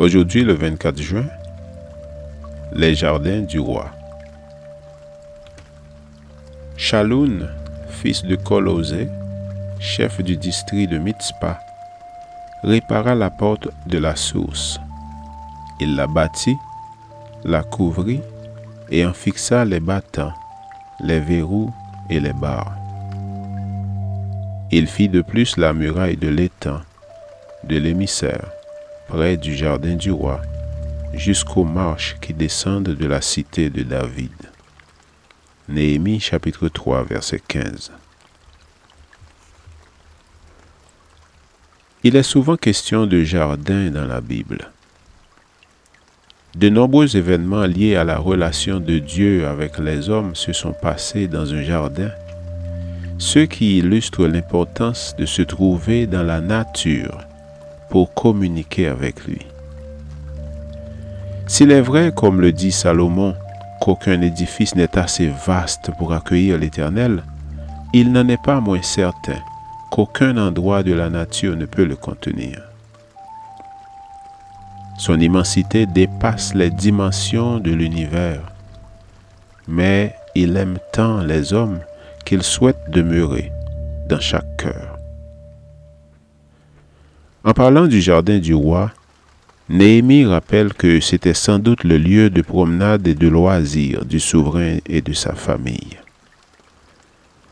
Aujourd'hui, le 24 juin, les jardins du roi. Chaloun, fils de Colosé, chef du district de Mitzpah, répara la porte de la source. Il la bâtit, la couvrit et en fixa les battants, les verrous et les barres. Il fit de plus la muraille de l'étang, de l'émissaire, près du jardin du roi, jusqu'aux marches qui descendent de la cité de David. Néhémie chapitre 3 verset 15. Il est souvent question de jardin dans la Bible. De nombreux événements liés à la relation de Dieu avec les hommes se sont passés dans un jardin, ce qui illustre l'importance de se trouver dans la nature pour communiquer avec lui. S'il est vrai, comme le dit Salomon, qu'aucun édifice n'est assez vaste pour accueillir l'Éternel, il n'en est pas moins certain qu'aucun endroit de la nature ne peut le contenir. Son immensité dépasse les dimensions de l'univers, mais il aime tant les hommes qu'il souhaite demeurer dans chaque cœur. En parlant du jardin du roi, Néhémie rappelle que c'était sans doute le lieu de promenade et de loisir du souverain et de sa famille.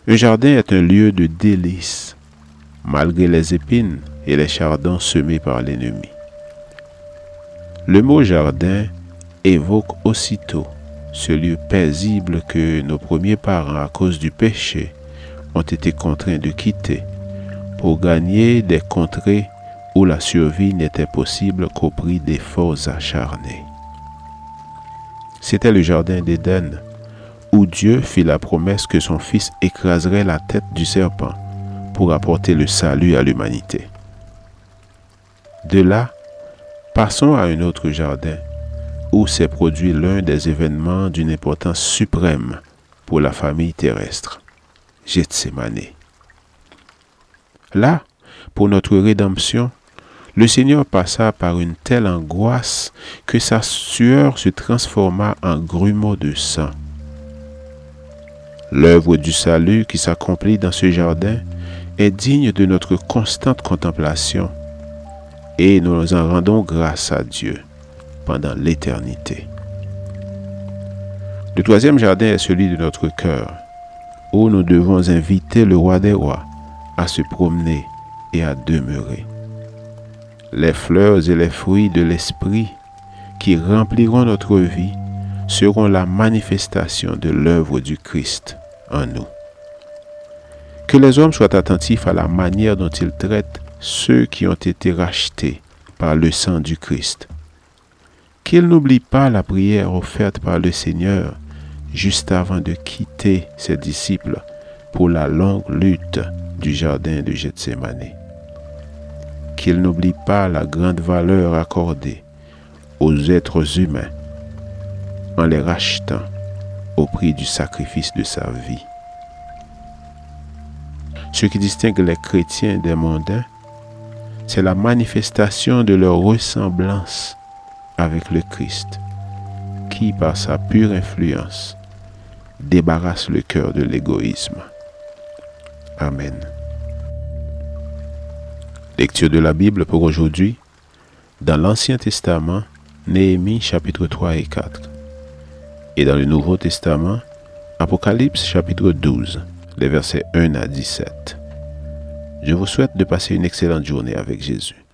Un jardin est un lieu de délices, malgré les épines et les chardons semés par l'ennemi. Le mot jardin évoque aussitôt ce lieu paisible que nos premiers parents, à cause du péché, ont été contraints de quitter pour gagner des contrées où la survie n'était possible qu'au prix d'efforts acharnés. C'était le Jardin d'Éden, où Dieu fit la promesse que son Fils écraserait la tête du serpent pour apporter le salut à l'humanité. De là, passons à un autre jardin où s'est produit l'un des événements d'une importance suprême pour la famille terrestre, Gethsemane. Là, pour notre rédemption, le Seigneur passa par une telle angoisse que sa sueur se transforma en grumeaux de sang. L'œuvre du salut qui s'accomplit dans ce jardin est digne de notre constante contemplation et nous en rendons grâce à Dieu pendant l'éternité. Le troisième jardin est celui de notre cœur, où nous devons inviter le roi des rois à se promener et à demeurer les fleurs et les fruits de l'Esprit qui rempliront notre vie seront la manifestation de l'œuvre du Christ en nous. Que les hommes soient attentifs à la manière dont ils traitent ceux qui ont été rachetés par le sang du Christ. Qu'ils n'oublient pas la prière offerte par le Seigneur juste avant de quitter ses disciples pour la longue lutte du jardin de Gethsemane qu'il n'oublie pas la grande valeur accordée aux êtres humains en les rachetant au prix du sacrifice de sa vie. Ce qui distingue les chrétiens des mondains, c'est la manifestation de leur ressemblance avec le Christ, qui, par sa pure influence, débarrasse le cœur de l'égoïsme. Amen. Lecture de la Bible pour aujourd'hui. Dans l'Ancien Testament, Néhémie chapitre 3 et 4. Et dans le Nouveau Testament, Apocalypse chapitre 12, les versets 1 à 17. Je vous souhaite de passer une excellente journée avec Jésus.